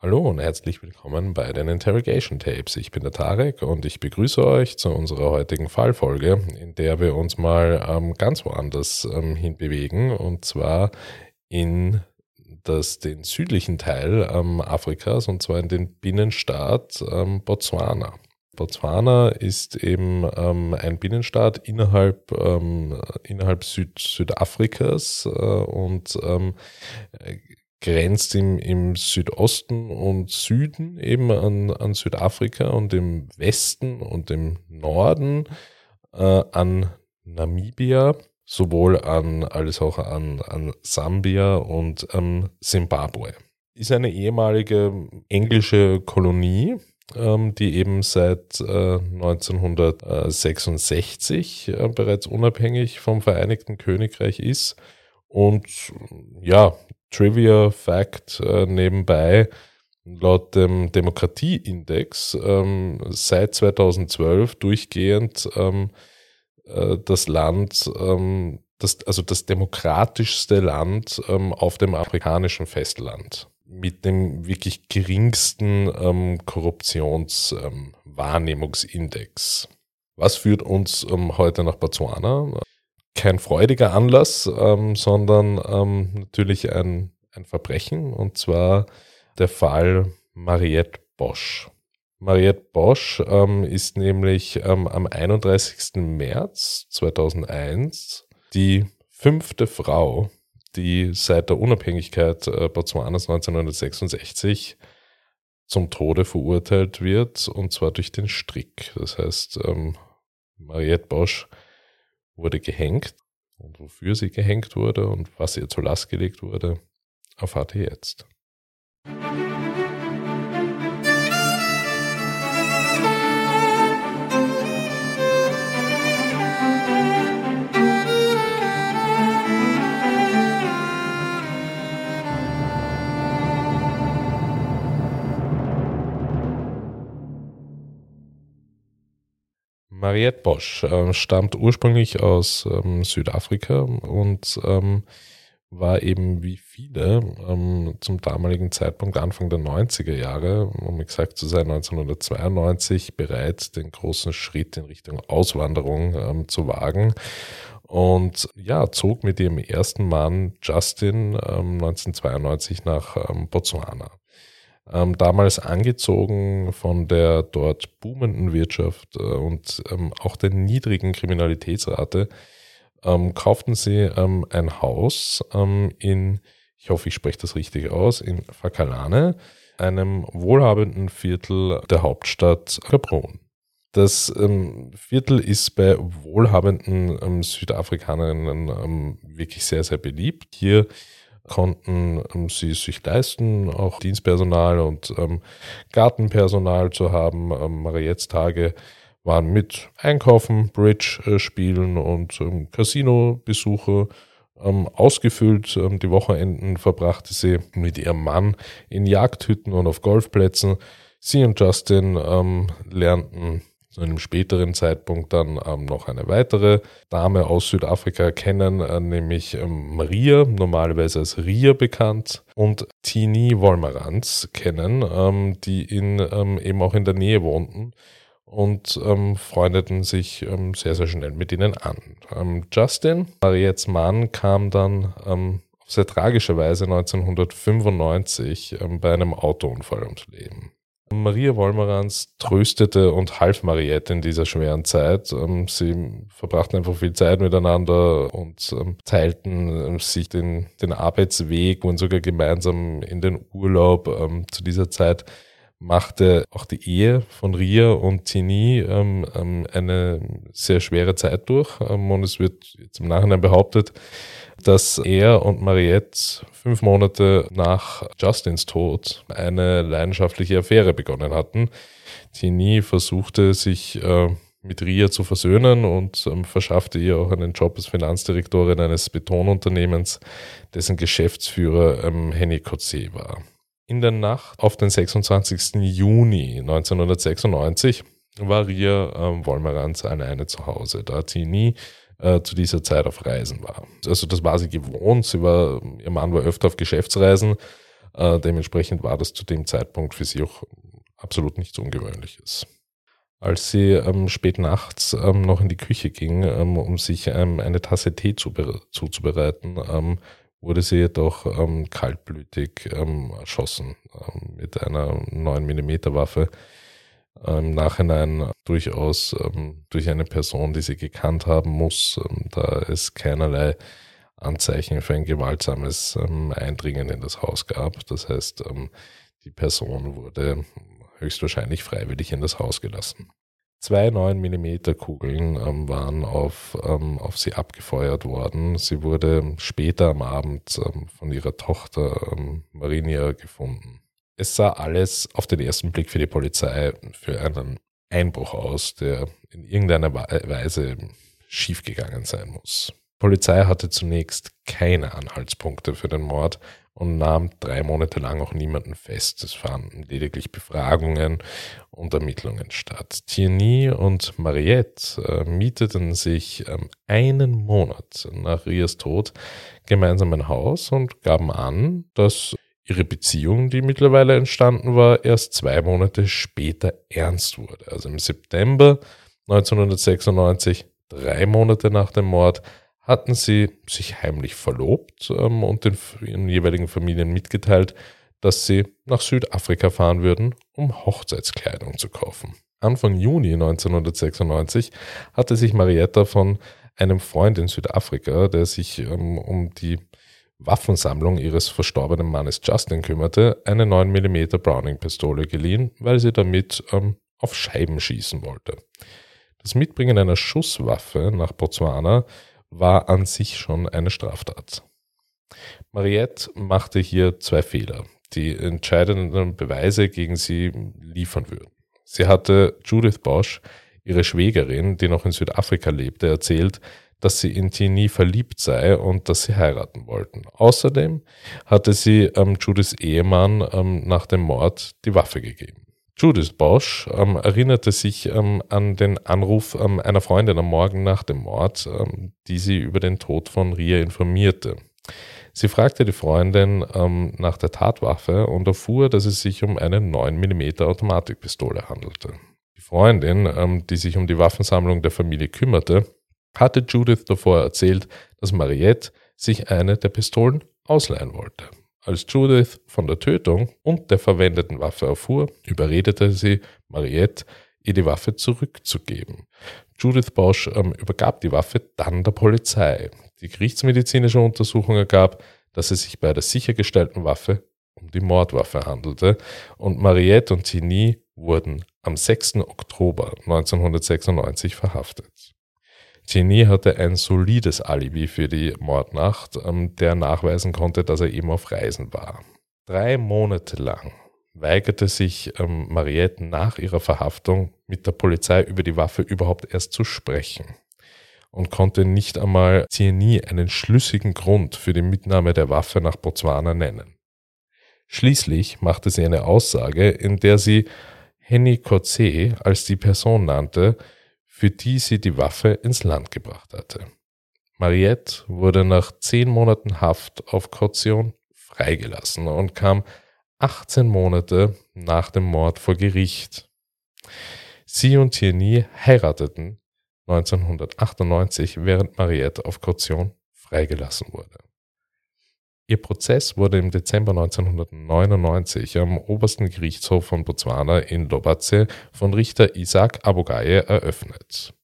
Hallo und herzlich willkommen bei den Interrogation Tapes. Ich bin der Tarek und ich begrüße euch zu unserer heutigen Fallfolge, in der wir uns mal ähm, ganz woanders ähm, hinbewegen und zwar in das, den südlichen Teil ähm, Afrikas und zwar in den Binnenstaat ähm, Botswana. Botswana ist eben ähm, ein Binnenstaat innerhalb, ähm, innerhalb Süd Südafrikas äh, und grenzt im, im Südosten und Süden eben an, an Südafrika und im Westen und im Norden äh, an Namibia, sowohl an als auch an, an Sambia und ähm, Zimbabwe. Ist eine ehemalige englische Kolonie, ähm, die eben seit äh, 1966 äh, bereits unabhängig vom Vereinigten Königreich ist. Und ja, Trivia Fact äh, nebenbei. Laut dem Demokratieindex ähm, seit 2012 durchgehend ähm, äh, das Land, ähm, das, also das demokratischste Land ähm, auf dem afrikanischen Festland mit dem wirklich geringsten ähm, Korruptionswahrnehmungsindex. Was führt uns ähm, heute nach Botswana? Kein freudiger Anlass, ähm, sondern ähm, natürlich ein, ein Verbrechen, und zwar der Fall Mariette Bosch. Mariette Bosch ähm, ist nämlich ähm, am 31. März 2001 die fünfte Frau, die seit der Unabhängigkeit äh, Botswanas 1966 zum Tode verurteilt wird, und zwar durch den Strick. Das heißt, ähm, Mariette Bosch wurde gehängt und wofür sie gehängt wurde und was ihr zur Last gelegt wurde, erfahrt ihr jetzt. Mariette Bosch äh, stammt ursprünglich aus ähm, Südafrika und ähm, war eben wie viele ähm, zum damaligen Zeitpunkt Anfang der 90er Jahre, um exakt zu sein 1992, bereit, den großen Schritt in Richtung Auswanderung ähm, zu wagen. Und ja, zog mit ihrem ersten Mann Justin 1992 ähm, nach ähm, Botswana ähm, damals angezogen von der dort boomenden Wirtschaft äh, und ähm, auch der niedrigen Kriminalitätsrate, ähm, kauften sie ähm, ein Haus ähm, in, ich hoffe, ich spreche das richtig aus, in Fakalane, einem wohlhabenden Viertel der Hauptstadt Gaborone. Das ähm, Viertel ist bei wohlhabenden Südafrikanerinnen wirklich sehr, sehr beliebt. Hier konnten ähm, sie sich leisten, auch Dienstpersonal und ähm, Gartenpersonal zu haben. Ähm, Mariettes Tage waren mit Einkaufen, Bridge äh, und ähm, Casino-Besuche ähm, ausgefüllt. Ähm, die Wochenenden verbrachte sie mit ihrem Mann in Jagdhütten und auf Golfplätzen. Sie und Justin ähm, lernten zu einem späteren Zeitpunkt dann ähm, noch eine weitere Dame aus Südafrika kennen, äh, nämlich ähm, Maria, normalerweise als Ria bekannt, und Tini Wolmerans kennen, ähm, die in, ähm, eben auch in der Nähe wohnten und ähm, freundeten sich ähm, sehr, sehr schnell mit ihnen an. Justin, Mariettes Mann, kam dann sehr tragischerweise 1995 ähm, bei einem Autounfall ums Leben. Maria Wolmerans tröstete und half Mariette in dieser schweren Zeit. Ähm, sie verbrachten einfach viel Zeit miteinander und ähm, teilten ähm, sich den, den Arbeitsweg und sogar gemeinsam in den Urlaub. Zu dieser Zeit machte auch die Ehe von Ria und Tini eine sehr schwere Zeit durch. und es wird jetzt im Nachhinein behauptet, dass er und Mariette fünf Monate nach Justins Tod eine leidenschaftliche Affäre begonnen hatten. Tini versuchte sich äh, mit Ria zu versöhnen und ähm, verschaffte ihr auch einen Job als Finanzdirektorin eines Betonunternehmens, dessen Geschäftsführer ähm, Henny Kotze war. In der Nacht auf den 26. Juni 1996 war Ria ähm, Wolmerans alleine zu Hause, da Tini äh, zu dieser Zeit auf Reisen war. Also das war sie gewohnt. Sie war, ihr Mann war öfter auf Geschäftsreisen Äh, dementsprechend war das zu dem Zeitpunkt für sie auch absolut nichts Ungewöhnliches. Als sie ähm, spät nachts ähm, noch in die Küche ging, ähm, um sich ähm, eine Tasse Tee zu, zuzubereiten, ähm, wurde sie jedoch ähm, kaltblütig erschossen mit einer 9 mm Waffe. Im Nachhinein durchaus durch eine Person, die sie gekannt haben muss, da es keinerlei Anzeichen für ein gewaltsames Eindringen in das Haus gab. Das heißt, die Person wurde höchstwahrscheinlich freiwillig in das Haus gelassen. Zwei 9 mm Kugeln ähm, waren auf, ähm, auf sie abgefeuert worden. Sie wurde später am Abend ähm, von ihrer Tochter ähm, Marinia gefunden. Es sah alles auf den ersten Blick für die Polizei für einen Einbruch aus, der in irgendeiner Weise schiefgegangen sein muss. Die Polizei hatte zunächst keine Anhaltspunkte für den Mord und nahm drei Monate lang auch niemanden fest. Es fanden lediglich Befragungen und Ermittlungen statt. Tierney und Mariette äh, mieteten sich ähm, einen Monat nach Rias Tod gemeinsam ein Haus und gaben an, dass ihre Beziehung, die mittlerweile entstanden war, erst zwei Monate später ernst wurde. Also im September 1996, drei Monate nach dem Mord, hatten sie sich heimlich verlobt ähm, und den ihren jeweiligen Familien mitgeteilt, dass sie nach Südafrika fahren würden, um Hochzeitskleidung zu kaufen. Anfang Juni 1996 hatte sich Marietta von einem Freund in Südafrika, der sich ähm, um die Waffensammlung ihres verstorbenen Mannes Justin kümmerte, eine 9mm Browning-Pistole geliehen, weil sie damit ähm, auf Scheiben schießen wollte. Das Mitbringen einer Schusswaffe nach Botswana war an sich schon eine Straftat. Mariette machte hier zwei Fehler, die entscheidenden Beweise gegen sie liefern würden. Sie hatte Judith Bosch, ihre Schwägerin, die noch in Südafrika lebte, erzählt, dass sie in Tini verliebt sei und dass sie heiraten wollten. Außerdem hatte sie ähm, Judiths Ehemann ähm, nach dem Mord die Waffe gegeben. Judith Bosch ähm, erinnerte sich ähm, an den Anruf ähm, einer Freundin am Morgen nach dem Mord, ähm, die sie über den Tod von Ria informierte. Sie fragte die Freundin ähm, nach der Tatwaffe und erfuhr, dass es sich um eine 9mm Automatikpistole handelte. Die Freundin, ähm, die sich um die Waffensammlung der Familie kümmerte, hatte Judith davor erzählt, dass Mariette sich eine der Pistolen ausleihen wollte. Als Judith von der Tötung und der verwendeten Waffe erfuhr, überredete sie Mariette, ihr die Waffe zurückzugeben. Judith Bosch ähm, übergab die Waffe dann der Polizei. Die gerichtsmedizinische Untersuchung ergab, dass es sich bei der sichergestellten Waffe um die Mordwaffe handelte und Mariette und Tini wurden am 6. Oktober 1996 verhaftet. Genie hatte ein solides Alibi für die Mordnacht, ähm, der nachweisen konnte, dass er eben auf Reisen war. Drei Monate lang weigerte sich ähm, Mariette nach ihrer Verhaftung mit der Polizei über die Waffe überhaupt erst zu sprechen und konnte nicht einmal Tierney einen schlüssigen Grund für die Mitnahme der Waffe nach Botswana nennen. Schließlich machte sie eine Aussage, in der sie Henny Kotze als die Person nannte, für die sie die Waffe ins Land gebracht hatte. Mariette wurde nach zehn Monaten Haft auf Kaution freigelassen und kam 18 Monate nach dem Mord vor Gericht. Sie und Tierney heirateten 1998, während Mariette auf Kaution freigelassen wurde. Ihr Prozess wurde im Dezember 1999 am obersten Gerichtshof von Botswana in Lobatse von Richter Isaac Abogaye eröffnet.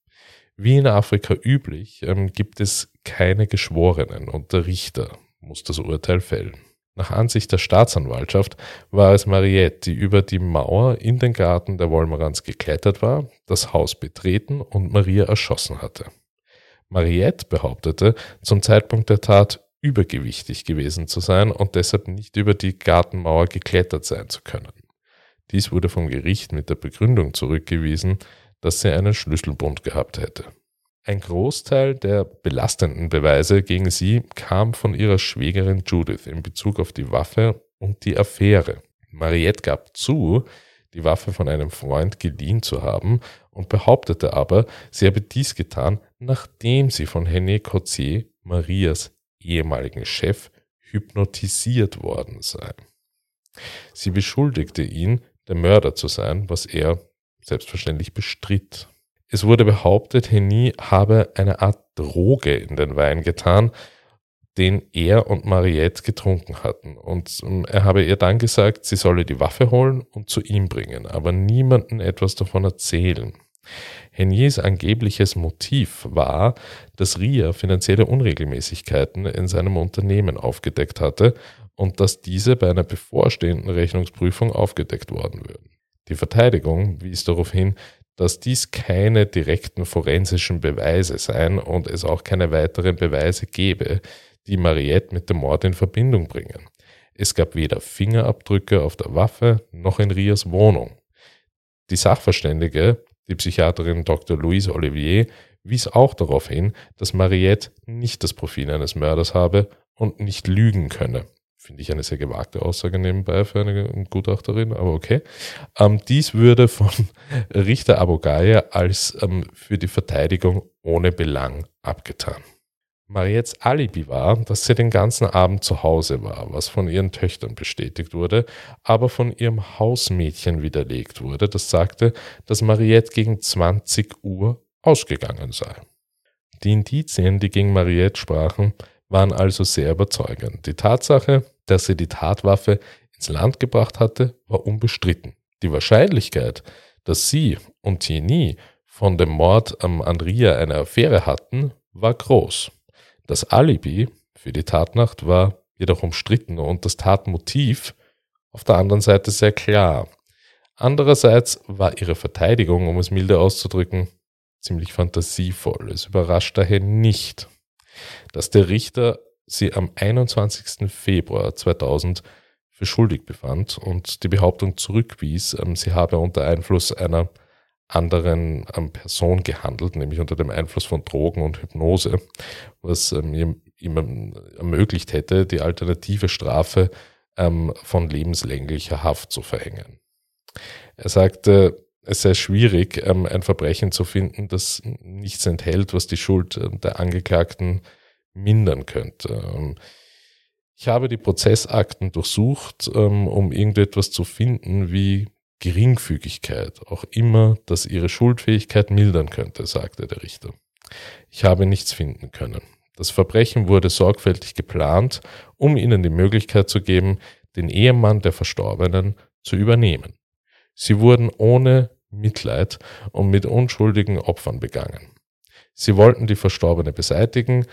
Wie in Afrika üblich ähm, gibt es keine Geschworenen und der Richter muss das Urteil fällen. Nach Ansicht der Staatsanwaltschaft war es Mariette, die über die Mauer in den Garten der Wolmerans geklettert war, das Haus betreten und Maria erschossen hatte. Mariette behauptete, zum Zeitpunkt der Tat übergewichtig gewesen zu sein und deshalb nicht über die Gartenmauer geklettert sein zu können. Dies wurde vom Gericht mit der Begründung zurückgewiesen, dass sie einen Schlüsselbund gehabt hätte. Ein Großteil der belastenden Beweise gegen sie kam von ihrer Schwägerin Judith in Bezug auf die Waffe und die Affäre. Mariette gab zu, die Waffe von einem Freund geliehen zu haben und behauptete aber, sie habe dies getan, nachdem sie von Henny Cotier, Marias ehemaligen Chef hypnotisiert worden sei. Sie beschuldigte ihn, der Mörder zu sein, was er selbstverständlich bestritt. Es wurde behauptet, Henny habe eine Art Droge in den Wein getan, den er und Mariette getrunken hatten. Und ähm, er habe ihr dann gesagt, sie solle die Waffe holen und zu ihm bringen, aber niemanden etwas davon erzählen. Heniers angebliches Motiv war, dass Ria finanzielle Unregelmäßigkeiten in seinem Unternehmen aufgedeckt hatte und dass diese bei einer bevorstehenden Rechnungsprüfung aufgedeckt worden würden. Die Verteidigung wies darauf hin, dass dies keine direkten forensischen Beweise seien und es auch keine weiteren Beweise gebe, die Mariette mit dem Mord in Verbindung bringen. Es gab weder Fingerabdrücke auf der Waffe noch in Rias Wohnung. Die Sachverständige, die Psychiaterin Dr. Louise Olivier, wies auch darauf hin, dass Mariette nicht das Profil eines Mörders habe und nicht lügen könne. Finde ich eine sehr gewagte Aussage nebenbei für eine Gutachterin, aber okay. Ähm, dies würde von Richter Abogaya als ähm, für die Verteidigung ohne Belang abgetan. Mariettes Alibi war, dass sie den ganzen Abend zu Hause war, was von ihren Töchtern bestätigt wurde, aber von ihrem Hausmädchen widerlegt wurde, das sagte, dass Mariette gegen 20 Uhr ausgegangen sei. Die Indizien, die gegen Mariette sprachen, waren also sehr überzeugend. Die Tatsache, dass sie die Tatwaffe ins Land gebracht hatte, war unbestritten. Die Wahrscheinlichkeit, dass sie und Tieni von dem Mord am Andrea eine Affäre hatten, war groß. Das Alibi für die Tatnacht war jedoch umstritten und das Tatmotiv auf der anderen Seite sehr klar. Andererseits war ihre Verteidigung, um es milde auszudrücken, ziemlich fantasievoll. Es überrascht daher nicht, dass der Richter sie am 21. Februar 2000 für schuldig befand und die Behauptung zurückwies, ähm, sie habe unter Einfluss einer anderen ähm, Person gehandelt, nämlich unter dem Einfluss von Drogen und Hypnose, was ähm, ihm, ihm ermöglicht hätte, die alternative Strafe ähm, von lebenslänglicher Haft zu verhängen. Er sagte, es sei schwierig, ähm, ein Verbrechen zu finden, das nichts enthält, was die Schuld äh, der Angeklagten mindern könnte. Ähm, ich habe die Prozessakten durchsucht, ähm, um irgendetwas zu finden, wie Geringfügigkeit auch immer das ihre Schuldfähigkeit mildern könnte, sagte der Richter. Ich habe nichts finden können. Das Verbrechen wurde sorgfältig geplant, um ihnen die Möglichkeit zu geben, den Ehemann der Verstorbenen zu übernehmen. Sie wurden ohne Mitleid und mit unschuldigen Opfern begangen. Sie wollten die Verstorbene beseitigen,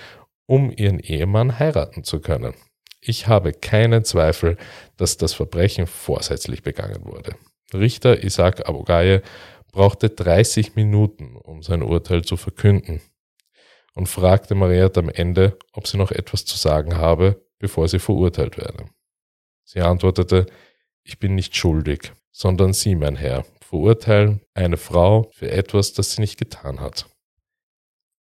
um ihren Ehemann heiraten zu können. Ich habe keinen Zweifel, dass das Verbrechen vorsätzlich begangen wurde. Richter Isaac Abogaye brauchte 30 Minuten, um sein Urteil zu verkünden und fragte Mariette am Ende, ob sie noch etwas zu sagen habe, bevor sie verurteilt werde. Sie antwortete, ich bin nicht schuldig, sondern Sie, mein Herr, verurteilen eine Frau für etwas, das sie nicht getan hat.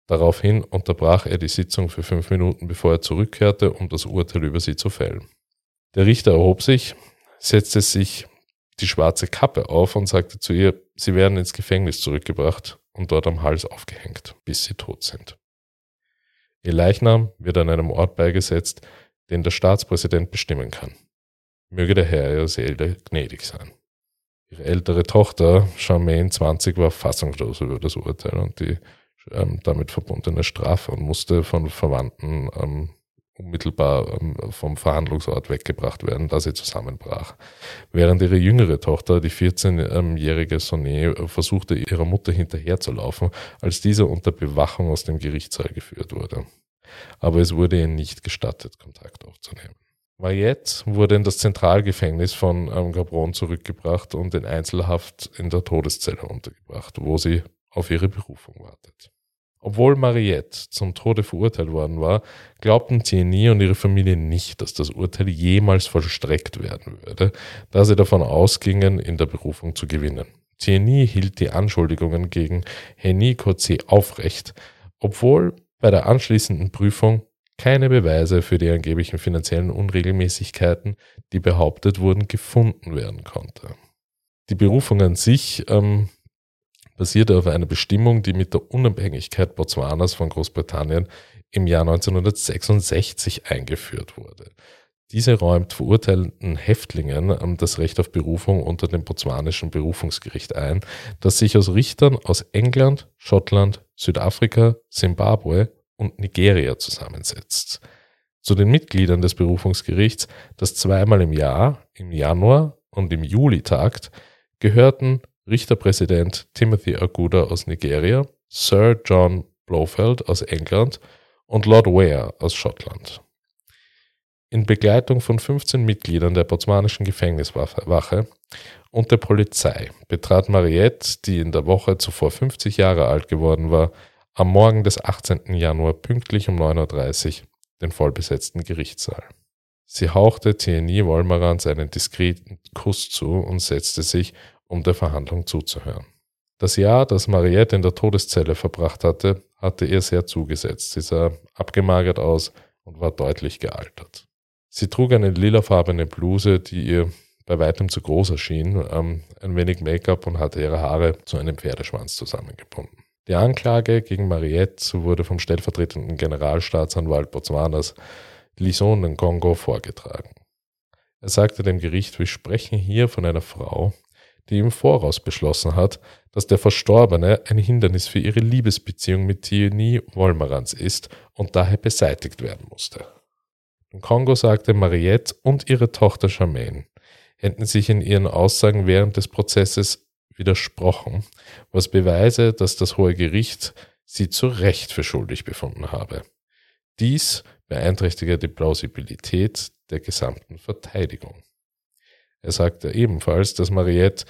Daraufhin unterbrach er die Sitzung für fünf Minuten, bevor er zurückkehrte, um das Urteil über sie zu fällen. Der Richter erhob sich, setzte sich die schwarze Kappe auf und sagte zu ihr, sie werden ins Gefängnis zurückgebracht und dort am Hals aufgehängt, bis sie tot sind. Ihr Leichnam wird an einem Ort beigesetzt, den der Staatspräsident bestimmen kann. Möge der Herr ihrer Seele gnädig sein. Ihre ältere Tochter, Charmaine 20, war fassungslos über das Urteil und die ähm, damit verbundene Strafe und musste von Verwandten ähm, unmittelbar ähm, vom Verhandlungsort weggebracht werden, da sie zusammenbrach. Während ihre jüngere Tochter, die 14-jährige Sonnet, versuchte ihrer Mutter hinterherzulaufen, als diese unter Bewachung aus dem Gerichtssaal geführt wurde. Aber es wurde ihr nicht gestattet, Kontakt aufzunehmen. Mariette wurde in das Zentralgefängnis von ähm, Gabron zurückgebracht und in Einzelhaft in der Todeszelle untergebracht, wo sie auf ihre Berufung wartet. Obwohl Mariette zum Tode verurteilt worden war, glaubten Thierry und ihre Familie nicht, dass das Urteil jemals vollstreckt werden würde, da sie davon ausgingen, in der Berufung zu gewinnen. Thierry hielt die Anschuldigungen gegen Henny Coetzee aufrecht, obwohl bei der anschließenden Prüfung keine Beweise für die angeblichen finanziellen Unregelmäßigkeiten, die behauptet wurden, gefunden werden konnte. Die Berufung an sich ähm, basierte auf einer Bestimmung, die mit der Unabhängigkeit Botswanas von Großbritannien im Jahr 1966 eingeführt wurde. Diese räumt verurteilten Häftlingen das Recht auf Berufung unter dem botswanischen Berufungsgericht ein, das sich aus Richtern aus England, Schottland, Südafrika, Simbabwe und Nigeria zusammensetzt. Zu den Mitgliedern des Berufungsgerichts, das zweimal im Jahr, im Januar und im Juli tagt, gehörten Richterpräsident Timothy Aguda aus Nigeria, Sir John Blofeld aus England und Lord Ware aus Schottland. In Begleitung von 15 Mitgliedern der botswanischen Gefängniswache und der Polizei betrat Mariette, die in der Woche zuvor 50 Jahre alt geworden war, am Morgen des 18. Januar pünktlich um 9.30 Uhr den vollbesetzten Gerichtssaal. Sie hauchte Tieni Wolmerans einen diskreten Kuss zu und setzte sich, um der Verhandlung zuzuhören. Das Jahr, das Mariette in der Todeszelle verbracht hatte, hatte ihr sehr zugesetzt. Sie sah abgemagert aus und war deutlich gealtert. Sie trug eine lilafarbene Bluse, die ihr bei weitem zu groß erschien, ähm, ein wenig Make-up und hatte ihre Haare zu einem Pferdeschwanz zusammengebunden. Die Anklage gegen Mariette wurde vom stellvertretenden Generalstaatsanwalt Botswanas Lison Nkongo vorgetragen. Er sagte dem Gericht, wir sprechen hier von einer Frau, die im Voraus beschlossen hat, dass der Verstorbene ein Hindernis für ihre Liebesbeziehung mit Tioni Wolmerans ist und daher beseitigt werden musste. Im Kongo sagte Mariette und ihre Tochter Charmaine hätten sich in ihren Aussagen während des Prozesses widersprochen, was beweise, dass das Hohe Gericht sie zu Recht für schuldig befunden habe. Dies beeinträchtige die Plausibilität der gesamten Verteidigung. Er sagte ebenfalls, dass Mariette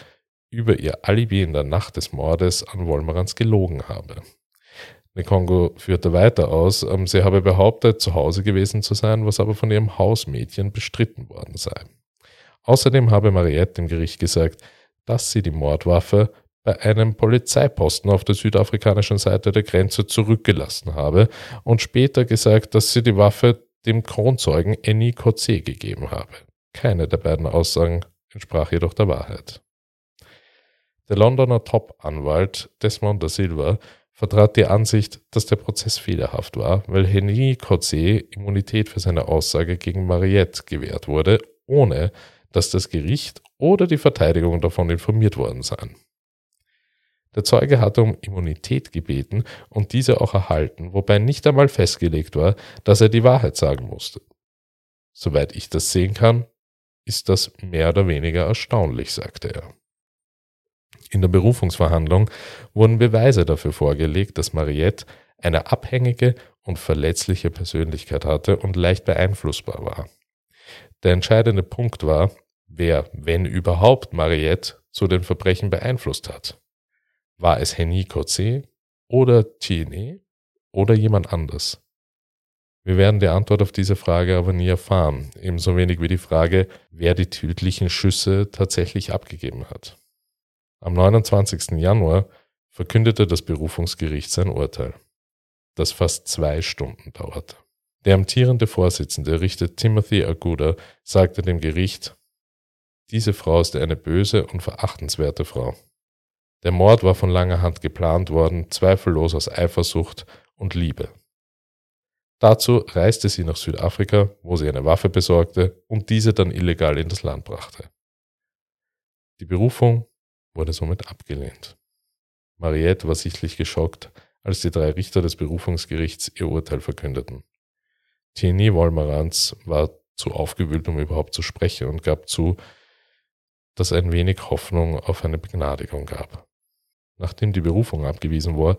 über ihr Alibi in der Nacht des Mordes an Wolmerans gelogen habe. Nekongo führte weiter aus, ähm, sie habe behauptet, zu Hause gewesen zu sein, was aber von ihrem Hausmädchen bestritten worden sei. Außerdem habe Mariette dem Gericht gesagt, dass sie die Mordwaffe bei einem Polizeiposten auf der südafrikanischen Seite der Grenze zurückgelassen habe und später gesagt, dass sie die Waffe dem Kronzeugen Eni Kotze gegeben habe. Keine der beiden Aussagen entsprach jedoch der Wahrheit. Der Londoner Top-Anwalt Desmond da Silva vertrat die Ansicht, dass der Prozess fehlerhaft war, weil Henri Kotze Immunität für seine Aussage gegen Mariette gewährt wurde, ohne dass das Gericht oder die Verteidigung davon informiert worden seien. Der Zeuge hatte um Immunität gebeten und diese auch erhalten, wobei nicht einmal festgelegt war, dass er die Wahrheit sagen musste. Soweit ich das sehen kann, ist das mehr oder weniger erstaunlich, sagte er. In der Berufungsverhandlung wurden Beweise dafür vorgelegt, dass Mariette eine abhängige und verletzliche Persönlichkeit hatte und leicht beeinflussbar war. Der entscheidende Punkt war, wer, wenn überhaupt, Mariette zu den Verbrechen beeinflusst hat. War es Henny Kotze oder Tiene oder jemand anders? Wir werden die Antwort auf diese Frage aber nie erfahren, ebenso wenig wie die Frage, wer die tödlichen Schüsse tatsächlich abgegeben hat. Am 29. Januar verkündete das Berufungsgericht sein Urteil, das fast zwei Stunden dauerte. Der amtierende Vorsitzende, Richter Timothy Aguda, sagte dem Gericht, diese Frau ist eine böse und verachtenswerte Frau. Der Mord war von langer Hand geplant worden, zweifellos aus Eifersucht und Liebe. Dazu reiste sie nach Südafrika, wo sie eine Waffe besorgte und diese dann illegal in das Land brachte. Die Berufung wurde somit abgelehnt. Mariette war sichtlich geschockt, als die drei Richter des Berufungsgerichts ihr Urteil verkündeten. Tieni Wolmerans war zu aufgewühlt, um überhaupt zu sprechen und gab zu, dass ein wenig Hoffnung auf eine Begnadigung gab. Nachdem die Berufung abgewiesen war,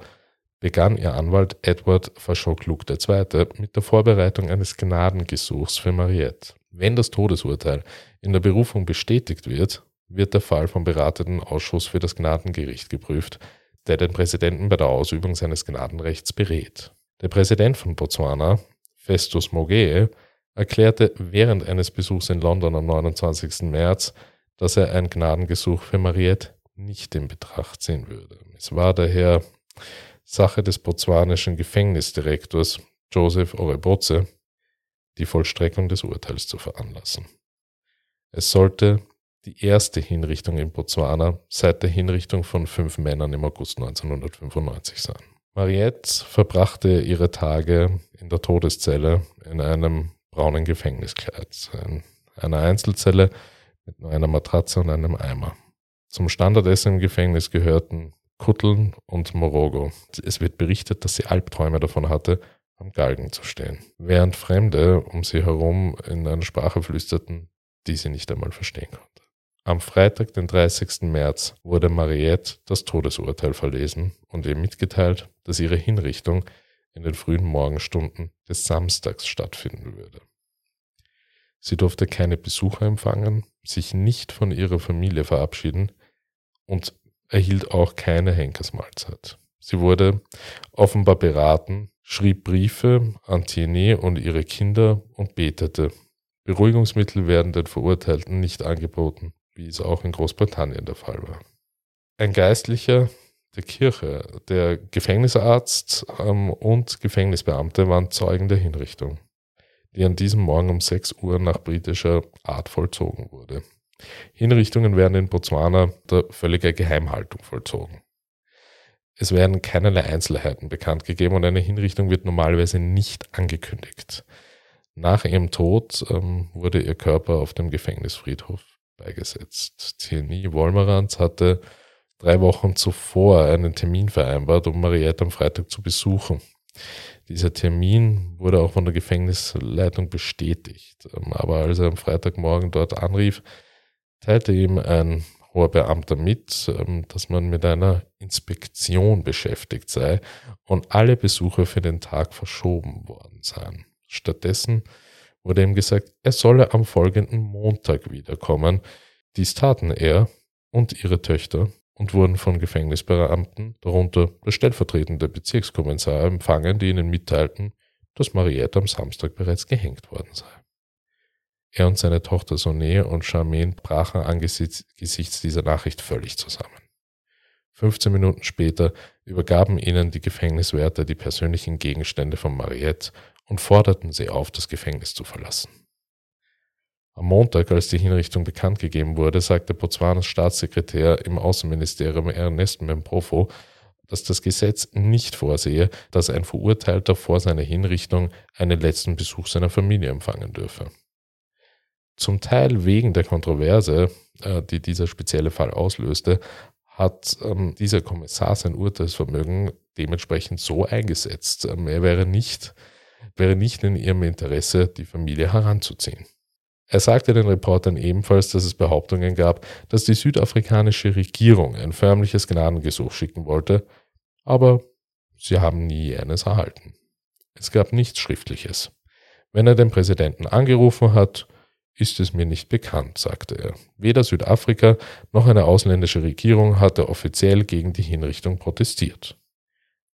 begann ihr Anwalt Edward Faschock-Luke II. mit der Vorbereitung eines Gnadengesuchs für Mariette. Wenn das Todesurteil in der Berufung bestätigt wird, wird der Fall vom beratenden Ausschuss für das Gnadengericht geprüft, der den Präsidenten bei der Ausübung seines Gnadenrechts berät. Der Präsident von Botswana, Festus Mogee, erklärte während eines Besuchs in London am 29. März, dass er ein Gnadengesuch für Mariette nicht in Betracht ziehen würde. Es war daher Sache des botswanischen Gefängnisdirektors Joseph Orebotze, die Vollstreckung des Urteils zu veranlassen. Es sollte die erste Hinrichtung in Botswana seit der Hinrichtung von fünf Männern im August 1995 sein. Mariette verbrachte ihre Tage in der Todeszelle in einem braunen Gefängniskleid, in einer Einzelzelle mit nur einer Matratze und einem Eimer. Zum Standardessen im Gefängnis gehörten Kutteln und Morogo. Es wird berichtet, dass sie Albträume davon hatte, am Galgen zu stehen, während Fremde um sie herum in einer Sprache flüsterten, die sie nicht einmal verstehen konnte. Am Freitag, den 30. März, wurde Mariette das Todesurteil verlesen und ihr mitgeteilt, dass ihre Hinrichtung in den frühen Morgenstunden des Samstags stattfinden würde. Sie durfte keine Besucher empfangen, sich nicht von ihrer Familie verabschieden und erhielt auch keine Henkersmahlzeit. Sie wurde offenbar beraten, schrieb Briefe an Tiene und ihre Kinder und betete. Beruhigungsmittel werden den Verurteilten nicht angeboten, wie es auch in Großbritannien der Fall war. Ein Geistlicher der Kirche, der Gefängnisarzt ähm, und Gefängnisbeamte waren Zeugen der Hinrichtung, die an diesem Morgen um 6 Uhr nach britischer Art vollzogen wurde. Hinrichtungen werden in Botswana unter völliger Geheimhaltung vollzogen. Es werden keinerlei Einzelheiten bekannt gegeben und eine Hinrichtung wird normalerweise nicht angekündigt. Nach ihrem Tod ähm, wurde ihr Körper auf dem Gefängnisfriedhof beigesetzt. Tierney Wolmerans hatte drei Wochen zuvor einen Termin vereinbart, um Mariette am Freitag zu besuchen. Dieser Termin wurde auch von der Gefängnisleitung bestätigt. Ähm, aber als er am Freitagmorgen dort anrief, teilte ihm ein hoher Beamter mit, ähm, dass man mit einer Inspektion beschäftigt sei und alle Besucher für den Tag verschoben worden seien. Stattdessen wurde ihm gesagt, er solle am folgenden Montag wiederkommen. Dies taten er und ihre Töchter und wurden von Gefängnisbeamten, darunter der stellvertretende Bezirkskommissar, empfangen, die ihnen mitteilten, dass Mariette am Samstag bereits gehängt worden sei. Er und seine Tochter Soné und Charmaine brachen angesichts dieser Nachricht völlig zusammen. 15 Minuten später übergaben ihnen die Gefängniswärter die persönlichen Gegenstände von Mariette und forderten sie auf, das Gefängnis zu verlassen. Am Montag, als die Hinrichtung bekannt gegeben wurde, sagte Botswanas Staatssekretär im Außenministerium Ernest Memprofo, dass das Gesetz nicht vorsehe, dass ein Verurteilter vor seiner Hinrichtung einen letzten Besuch seiner Familie empfangen dürfe zum Teil wegen der Kontroverse, äh, die dieser spezielle Fall auslöste, hat ähm, dieser Kommissar sein Urteilsvermögen dementsprechend so eingesetzt. Ähm, er wäre nicht, wäre nicht in ihrem Interesse, die Familie heranzuziehen. Er sagte den Reportern ebenfalls, dass es Behauptungen gab, dass die südafrikanische Regierung ein förmliches Gnadengesuch schicken wollte, aber sie haben nie eines erhalten. Es gab nichts Schriftliches. Wenn er den Präsidenten angerufen hat, ist es mir nicht bekannt, sagte er. Weder Südafrika noch eine ausländische Regierung hatte offiziell gegen die Hinrichtung protestiert.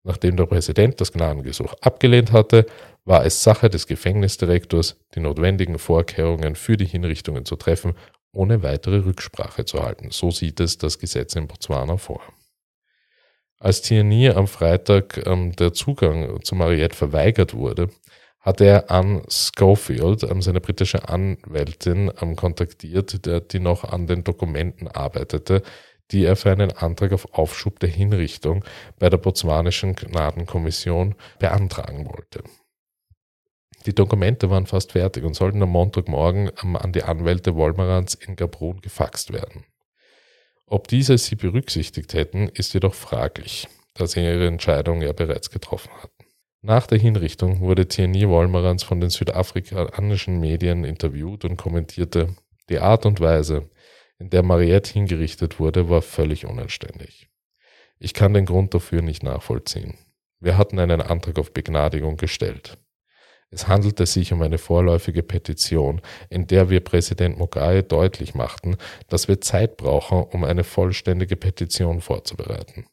Nachdem der Präsident das Gnadengesuch abgelehnt hatte, war es Sache des Gefängnisdirektors, die notwendigen Vorkehrungen für die Hinrichtungen zu treffen, ohne weitere Rücksprache zu halten. So sieht es das Gesetz in Botswana vor. Als Tierney am Freitag ähm, der Zugang zu Mariette verweigert wurde, hat er an Schofield, ähm, seine britische Anwältin, ähm, kontaktiert, die noch an den Dokumenten arbeitete, die er für einen Antrag auf Aufschub der Hinrichtung bei der botswanischen Gnadenkommission beantragen wollte. Die Dokumente waren fast fertig und sollten am Montagmorgen ähm, an die Anwälte Wolmerans in Gabrun gefaxt werden. Ob diese sie berücksichtigt hätten, ist jedoch fraglich, da sie ihre Entscheidung ja bereits getroffen hatten. Nach der Hinrichtung wurde Tierney Wolmerans von den südafrikanischen Medien interviewt und kommentierte, die Art und Weise, in der Mariette hingerichtet wurde, war völlig unanständig. Ich kann den Grund dafür nicht nachvollziehen. Wir hatten einen Antrag auf Begnadigung gestellt. Es handelte sich um eine vorläufige Petition, in der wir Präsident Mugabe deutlich machten, dass wir Zeit brauchen, um eine vollständige Petition vorzubereiten.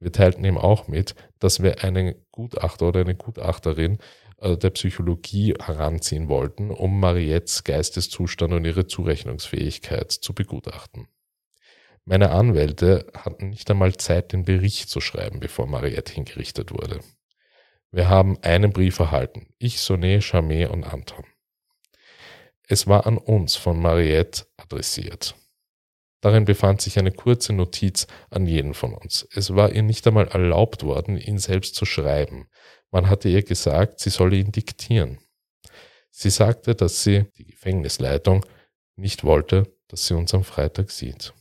Wir teilten ihm auch mit, dass wir einen Gutachter oder eine Gutachterin äh, der Psychologie heranziehen wollten, um Mariettes Geisteszustand und ihre Zurechnungsfähigkeit zu begutachten. Meine Anwälte hatten nicht einmal Zeit, den Bericht zu schreiben, bevor Mariette hingerichtet wurde. Wir haben einen Brief erhalten, ich, Soné, Charmet und Anton. Es war an uns von Mariette adressiert. Darin befand sich eine kurze Notiz an jeden von uns. Es war ihr nicht einmal erlaubt worden, ihn selbst zu schreiben. Man hatte ihr gesagt, sie solle ihn diktieren. Sie sagte, dass sie, die Gefängnisleitung, nicht wollte, dass sie uns am Freitag sieht.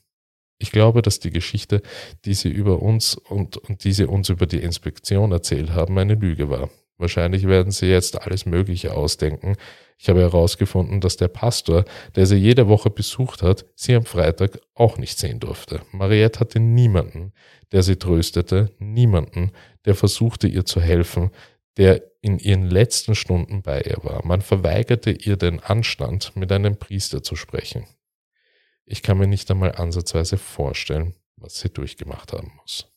Ich glaube, dass die Geschichte, die sie über uns und, und die sie uns über die Inspektion erzählt haben, eine Lüge war. Wahrscheinlich werden sie jetzt alles Mögliche ausdenken. Ich habe herausgefunden, dass der Pastor, der sie jede Woche besucht hat, sie am Freitag auch nicht sehen durfte. Mariette hatte niemanden, der sie tröstete, niemanden, der versuchte ihr zu helfen, der in ihren letzten Stunden bei ihr war. Man verweigerte ihr den Anstand, mit einem Priester zu sprechen. Ich kann mir nicht einmal ansatzweise vorstellen, was sie durchgemacht haben muss.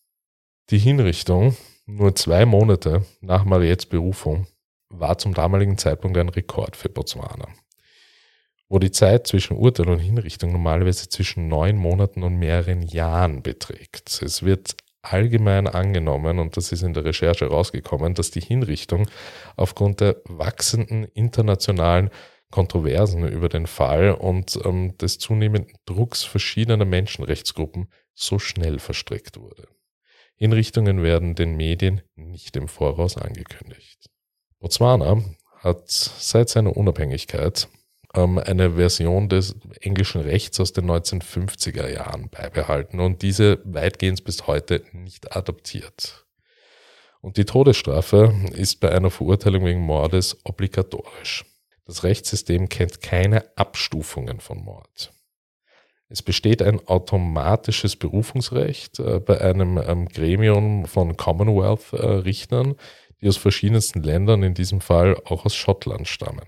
Die Hinrichtung, nur zwei Monate nach Mariettes Berufung, war zum damaligen Zeitpunkt ein Rekord für Botswana. Wo die Zeit zwischen Urteil und Hinrichtung normalerweise zwischen neun Monaten und mehreren Jahren beträgt. Es wird allgemein angenommen, und das ist in der Recherche rausgekommen, dass die Hinrichtung aufgrund der wachsenden internationalen Kontroversen über den Fall und ähm, des zunehmenden Drucks verschiedener Menschenrechtsgruppen so schnell verstrickt wurde. Hinrichtungen werden den Medien nicht im Voraus angekündigt. Botswana hat seit seiner Unabhängigkeit ähm, eine Version des englischen Rechts aus den 1950er Jahren beibehalten und diese weitgehend bis heute nicht adoptiert. Und die Todesstrafe ist bei einer Verurteilung wegen Mordes obligatorisch. Das Rechtssystem kennt keine Abstufungen von Mord. Es besteht ein automatisches Berufungsrecht äh, bei einem ähm, Gremium von Commonwealth-Richtern, die aus verschiedensten Ländern, in diesem Fall auch aus Schottland stammen.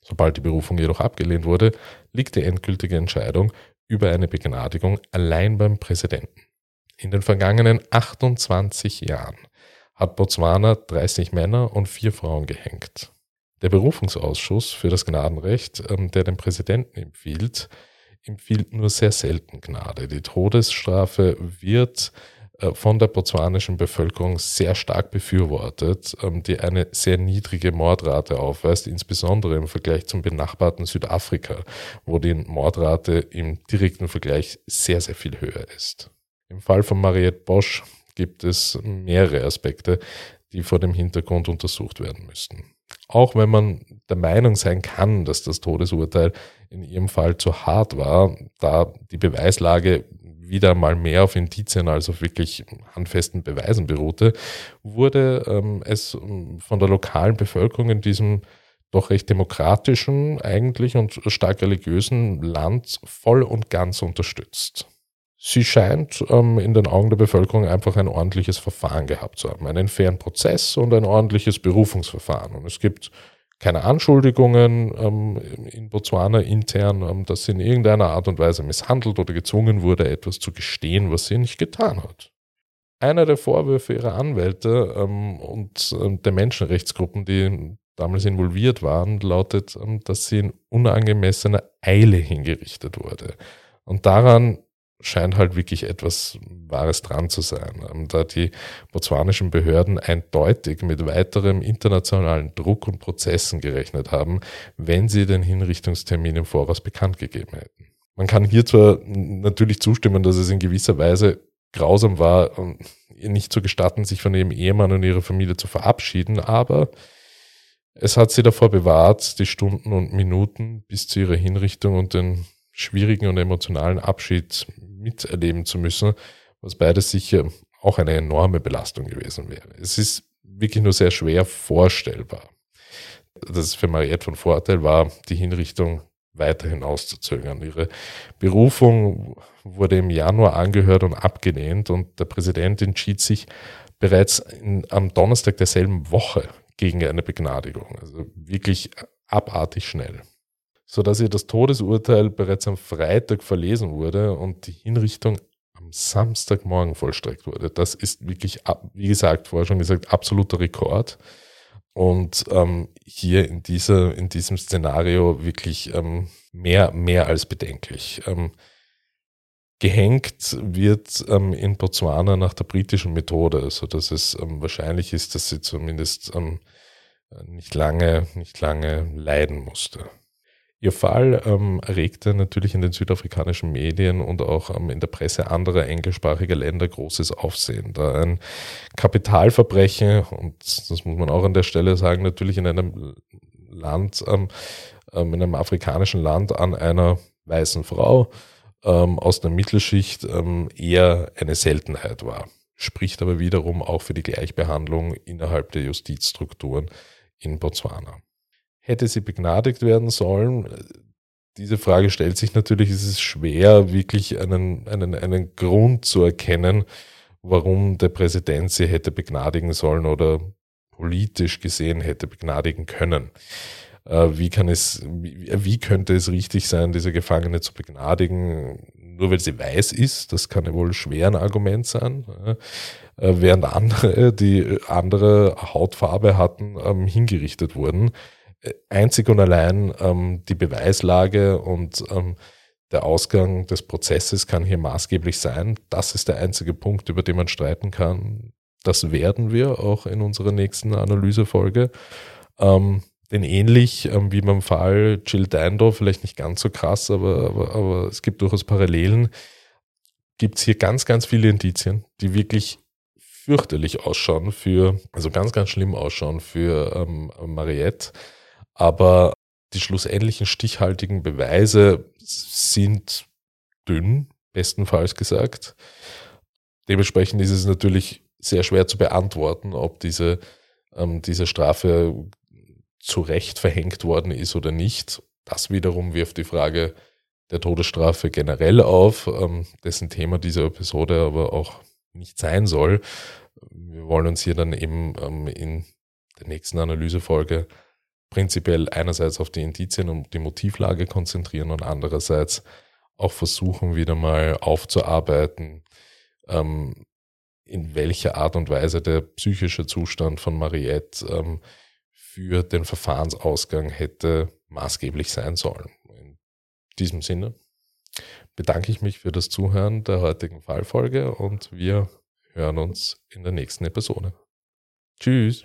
Sobald die Berufung jedoch abgelehnt wurde, liegt die endgültige Entscheidung über eine Begnadigung allein beim Präsidenten. In den vergangenen 28 Jahren hat Botswana 30 Männer und vier Frauen gehängt. Der Berufungsausschuss für das Gnadenrecht, ähm, der den Präsidenten empfiehlt, empfiehlt nur sehr selten Gnade. Die Todesstrafe wird äh, von der botswanischen Bevölkerung sehr stark befürwortet, ähm, die eine sehr niedrige Mordrate aufweist, insbesondere im Vergleich zum benachbarten Südafrika, wo die Mordrate im direkten Vergleich sehr, sehr viel höher ist. Im Fall von Mariette Bosch gibt es mehrere Aspekte, die vor dem Hintergrund untersucht werden müssten. Auch wenn man der Meinung sein kann, dass das Todesurteil in ihrem Fall zu hart war, da die Beweislage wieder mal mehr auf Indizien als auf wirklich handfesten Beweisen beruhte, wurde ähm, es ähm, von der lokalen Bevölkerung in diesem doch recht demokratischen eigentlich und stark religiösen Land voll und ganz unterstützt. Sie scheint ähm, in den Augen der Bevölkerung einfach ein ordentliches Verfahren gehabt zu haben, einen fairen Prozess und ein ordentliches Berufungsverfahren. Und es gibt keine Anschuldigungen ähm, in Botswana intern, ähm, dass sie in irgendeiner Art und Weise misshandelt oder gezwungen wurde, etwas zu gestehen, was sie nicht getan hat. Einer der Vorwürfe ihrer Anwälte ähm, und ähm, der Menschenrechtsgruppen, die damals involviert waren, lautet, ähm, dass sie in unangemessener Eile hingerichtet wurde. Und daran scheint halt wirklich etwas Wahres dran zu sein, ähm, da die botswanischen Behörden eindeutig mit weiterem internationalen Druck und Prozessen gerechnet haben, wenn sie den Hinrichtungstermin im Voraus bekannt gegeben hätten. Man kann hier zwar natürlich zustimmen, dass es in gewisser Weise grausam war, ihr nicht zu gestatten, sich von ihrem Ehemann und ihrer Familie zu verabschieden, aber es hat sie davor bewahrt, die Stunden und Minuten bis zu ihrer Hinrichtung und den schwierigen und emotionalen Abschied miterleben zu müssen, was beides sicher auch eine enorme Belastung gewesen wäre. Es ist wirklich nur sehr schwer vorstellbar. Dass es für Mariette von Vorteil war, die Hinrichtung weiter hinauszuzögern. Ihre Berufung wurde im Januar angehört und abgelehnt und der Präsident entschied sich bereits in, am Donnerstag derselben Woche gegen eine Begnadigung. Also wirklich abartig schnell sodass ihr das Todesurteil bereits am Freitag verlesen wurde und die Hinrichtung am Samstagmorgen vollstreckt wurde. Das ist wirklich, wie gesagt, vorher schon gesagt, absoluter Rekord. Und ähm, hier in, dieser, in diesem Szenario wirklich ähm, mehr, mehr als bedenklich. Ähm, gehängt wird ähm, in Botswana nach der britischen Methode, sodass es ähm, wahrscheinlich ist, dass sie zumindest ähm, nicht lange, nicht lange leiden musste. Ihr Fall ähm, erregte natürlich in den südafrikanischen Medien und auch ähm, in der Presse anderer englischsprachiger Länder großes Aufsehen, da ein Kapitalverbrechen, und das muss man auch an der Stelle sagen, natürlich in einem Land, ähm, ähm, in einem afrikanischen Land an einer weißen Frau ähm, aus der Mittelschicht ähm, eher eine Seltenheit war. Spricht aber wiederum auch für die Gleichbehandlung innerhalb der Justizstrukturen in Botswana. Hätte sie begnadigt werden sollen? Diese Frage stellt sich natürlich, es ist schwer, wirklich einen, einen, einen Grund zu erkennen, warum der Präsident sie hätte begnadigen sollen oder politisch gesehen hätte begnadigen können. Äh, wie kann es, wie, könnte es richtig sein, diese Gefangene zu begnadigen, nur weil sie weiß ist? Das kann ja wohl schwer ein Argument sein. Äh, während andere, die andere Hautfarbe hatten, ähm, hingerichtet wurden. Einzig und allein ähm, die Beweislage und ähm, der Ausgang des Prozesses kann hier maßgeblich sein. Das ist der einzige Punkt, über den man streiten kann. Das werden wir auch in unserer nächsten Analysefolge. Ähm, denn ähnlich ähm, wie beim Fall Jill Dando, vielleicht nicht ganz so krass, aber, aber, aber es gibt durchaus Parallelen, gibt es hier ganz, ganz viele Indizien, die wirklich fürchterlich ausschauen für, also ganz, ganz schlimm ausschauen für ähm, Mariette. Aber die schlussendlichen stichhaltigen Beweise sind dünn, bestenfalls gesagt. Dementsprechend ist es natürlich sehr schwer zu beantworten, ob diese, ähm, diese Strafe zu Recht verhängt worden ist oder nicht. Das wiederum wirft die Frage der Todesstrafe generell auf, ähm, dessen Thema dieser Episode aber auch nicht sein soll. Wir wollen uns hier dann eben ähm, in der nächsten Analysefolge prinzipiell einerseits auf die Indizien und die Motivlage konzentrieren und andererseits auch versuchen, wieder mal aufzuarbeiten, ähm, in welcher Art und Weise der psychische Zustand von Mariette ähm, für den Verfahrensausgang hätte maßgeblich sein sollen. In diesem Sinne bedanke ich mich für das Zuhören der heutigen Fallfolge und wir hören uns in der nächsten Episode. Tschüss.